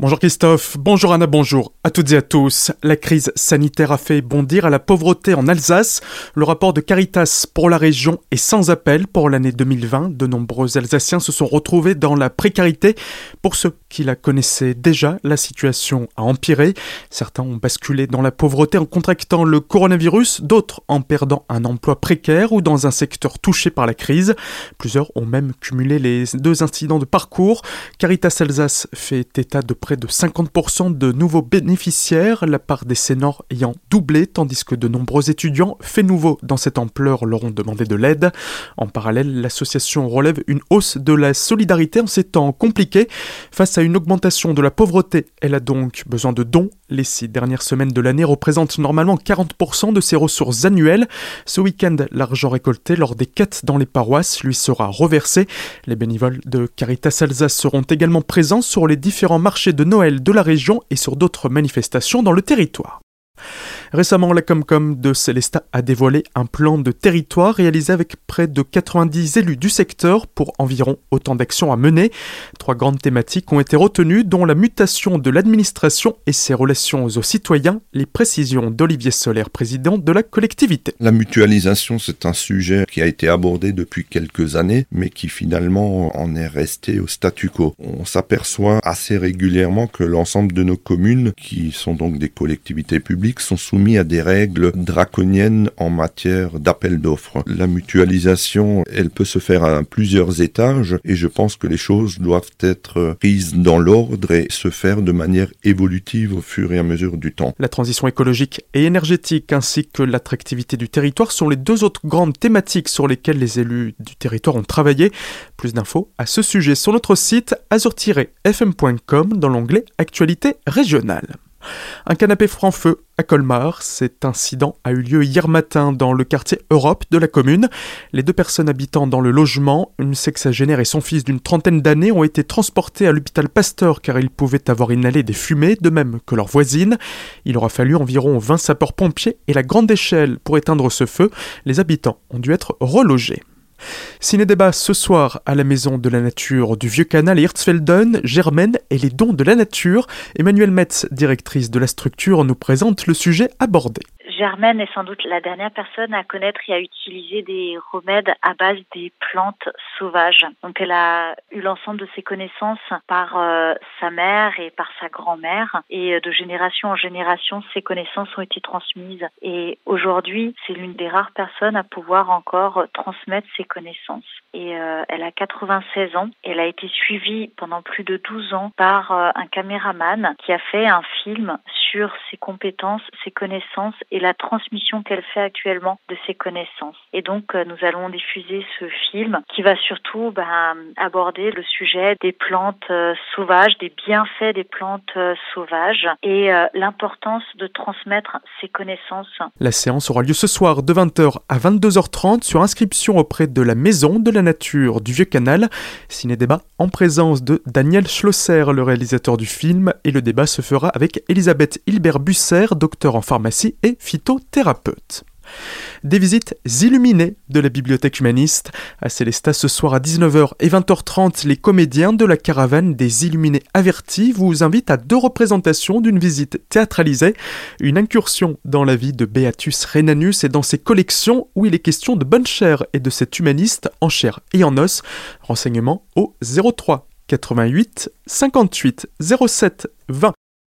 Bonjour Christophe, bonjour Anna, bonjour à toutes et à tous. La crise sanitaire a fait bondir à la pauvreté en Alsace. Le rapport de Caritas pour la région est sans appel pour l'année 2020. De nombreux Alsaciens se sont retrouvés dans la précarité. Pour ceux qui la connaissaient déjà, la situation a empiré. Certains ont basculé dans la pauvreté en contractant le coronavirus, d'autres en perdant un emploi précaire ou dans un secteur touché par la crise. Plusieurs ont même cumulé les deux incidents de parcours. Caritas Alsace fait état de près de 50% de nouveaux bénéficiaires, la part des seniors ayant doublé, tandis que de nombreux étudiants, faits nouveaux dans cette ampleur, leur ont demandé de l'aide. En parallèle, l'association relève une hausse de la solidarité en ces temps compliqués. Face à une augmentation de la pauvreté, elle a donc besoin de dons. Les six dernières semaines de l'année représentent normalement 40% de ses ressources annuelles. Ce week-end, l'argent récolté lors des quêtes dans les paroisses lui sera reversé. Les bénévoles de Caritas Alsace seront également présents sur les différents marchés de Noël de la région et sur d'autres manifestations dans le territoire. Récemment, la Comcom de Célestat a dévoilé un plan de territoire réalisé avec près de 90 élus du secteur pour environ autant d'actions à mener. Trois grandes thématiques ont été retenues, dont la mutation de l'administration et ses relations aux citoyens, les précisions d'Olivier Solaire, président de la collectivité. La mutualisation, c'est un sujet qui a été abordé depuis quelques années, mais qui finalement en est resté au statu quo. On s'aperçoit assez régulièrement que l'ensemble de nos communes, qui sont donc des collectivités publiques, sont sous soumis à des règles draconiennes en matière d'appel d'offres. La mutualisation, elle peut se faire à plusieurs étages et je pense que les choses doivent être prises dans l'ordre et se faire de manière évolutive au fur et à mesure du temps. La transition écologique et énergétique ainsi que l'attractivité du territoire sont les deux autres grandes thématiques sur lesquelles les élus du territoire ont travaillé. Plus d'infos à ce sujet sur notre site azur-fm.com dans l'onglet Actualité régionale. Un canapé franc-feu à Colmar. Cet incident a eu lieu hier matin dans le quartier Europe de la commune. Les deux personnes habitant dans le logement, une sexagénaire et son fils d'une trentaine d'années, ont été transportés à l'hôpital Pasteur car ils pouvaient avoir inhalé des fumées, de même que leur voisine. Il aura fallu environ 20 sapeurs-pompiers et la grande échelle pour éteindre ce feu. Les habitants ont dû être relogés. Ciné-débat ce soir à la Maison de la Nature du Vieux Canal Hirtsfelden, Germaine et les dons de la nature. Emmanuelle Metz, directrice de la structure, nous présente le sujet abordé. Germaine est sans doute la dernière personne à connaître et à utiliser des remèdes à base des plantes sauvages. Donc elle a eu l'ensemble de ses connaissances par euh, sa mère et par sa grand-mère et euh, de génération en génération ces connaissances ont été transmises et aujourd'hui c'est l'une des rares personnes à pouvoir encore transmettre ses connaissances. Et euh, elle a 96 ans. Elle a été suivie pendant plus de 12 ans par un caméraman qui a fait un film sur ses compétences, ses connaissances et la transmission qu'elle fait actuellement de ses connaissances. Et donc, euh, nous allons diffuser ce film qui va surtout ben, aborder le sujet des plantes euh, sauvages, des bienfaits des plantes euh, sauvages et l'importance de transmettre ces connaissances. La séance aura lieu ce soir de 20h à 22h30 sur inscription auprès de la Maison de la Nature du Vieux Canal. Ciné-débat en présence de Daniel Schlosser, le réalisateur du film, et le débat se fera avec Elisabeth Hilbert Busser, docteur en pharmacie et phytothérapeute. Des visites illuminées de la bibliothèque humaniste. À Célestat, ce soir à 19h et 20h30, les comédiens de la caravane des Illuminés avertis vous invitent à deux représentations d'une visite théâtralisée, une incursion dans la vie de Beatus Renanus et dans ses collections où il est question de bonne chair et de cet humaniste en chair et en os. Renseignements au 03 88 58 07 20.